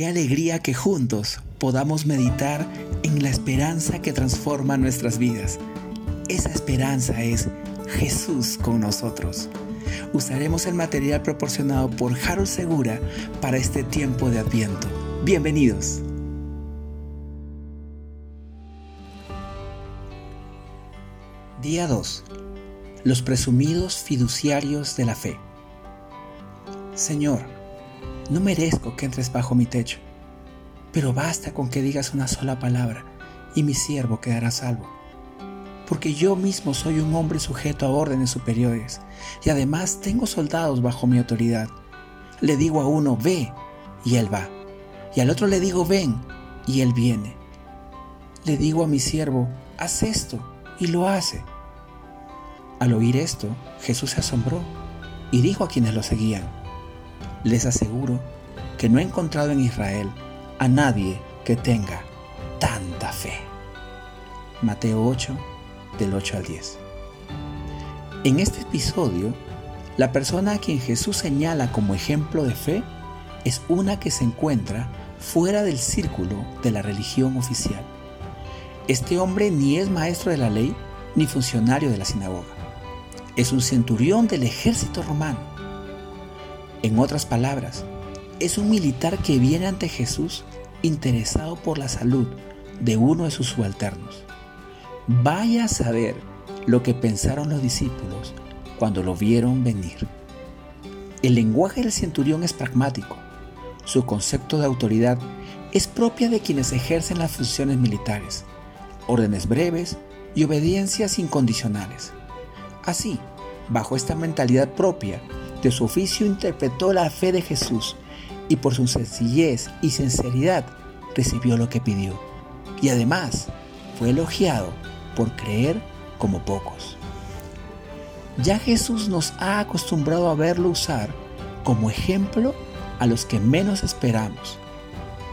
Qué alegría que juntos podamos meditar en la esperanza que transforma nuestras vidas. Esa esperanza es Jesús con nosotros. Usaremos el material proporcionado por Harold Segura para este tiempo de Adviento. Bienvenidos. Día 2. Los presumidos fiduciarios de la fe. Señor, no merezco que entres bajo mi techo, pero basta con que digas una sola palabra y mi siervo quedará salvo. Porque yo mismo soy un hombre sujeto a órdenes superiores y además tengo soldados bajo mi autoridad. Le digo a uno, ve, y él va. Y al otro le digo, ven, y él viene. Le digo a mi siervo, haz esto, y lo hace. Al oír esto, Jesús se asombró y dijo a quienes lo seguían, les aseguro que no he encontrado en Israel a nadie que tenga tanta fe. Mateo 8, del 8 al 10. En este episodio, la persona a quien Jesús señala como ejemplo de fe es una que se encuentra fuera del círculo de la religión oficial. Este hombre ni es maestro de la ley ni funcionario de la sinagoga. Es un centurión del ejército romano. En otras palabras, es un militar que viene ante Jesús interesado por la salud de uno de sus subalternos. Vaya a saber lo que pensaron los discípulos cuando lo vieron venir. El lenguaje del centurión es pragmático. Su concepto de autoridad es propia de quienes ejercen las funciones militares, órdenes breves y obediencias incondicionales. Así, bajo esta mentalidad propia de su oficio interpretó la fe de Jesús y por su sencillez y sinceridad recibió lo que pidió. Y además fue elogiado por creer como pocos. Ya Jesús nos ha acostumbrado a verlo usar como ejemplo a los que menos esperamos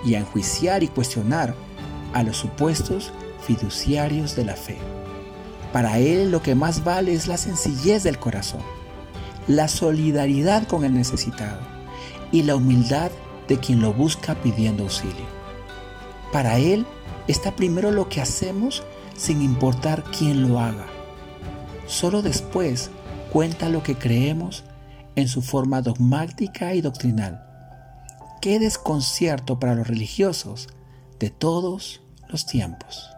y a enjuiciar y cuestionar a los supuestos fiduciarios de la fe. Para Él lo que más vale es la sencillez del corazón, la solidaridad con el necesitado y la humildad de quien lo busca pidiendo auxilio. Para Él está primero lo que hacemos sin importar quién lo haga. Solo después cuenta lo que creemos en su forma dogmática y doctrinal. Qué desconcierto para los religiosos de todos los tiempos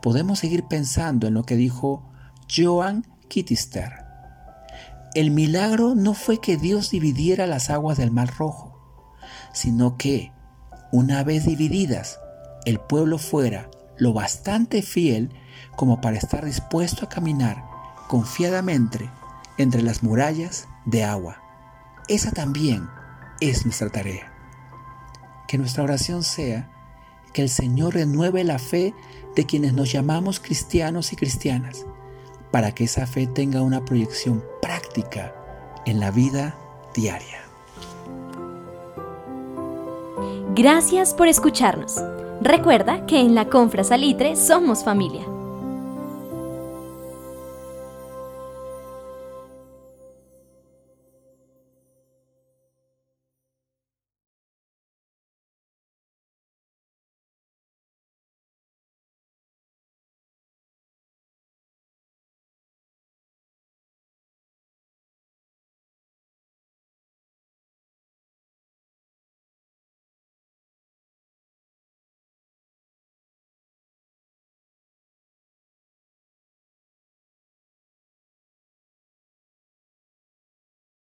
podemos seguir pensando en lo que dijo Joan Kittister. El milagro no fue que Dios dividiera las aguas del Mar Rojo, sino que, una vez divididas, el pueblo fuera lo bastante fiel como para estar dispuesto a caminar confiadamente entre las murallas de agua. Esa también es nuestra tarea. Que nuestra oración sea que el Señor renueve la fe de quienes nos llamamos cristianos y cristianas, para que esa fe tenga una proyección práctica en la vida diaria. Gracias por escucharnos. Recuerda que en la Confra Salitre somos familia.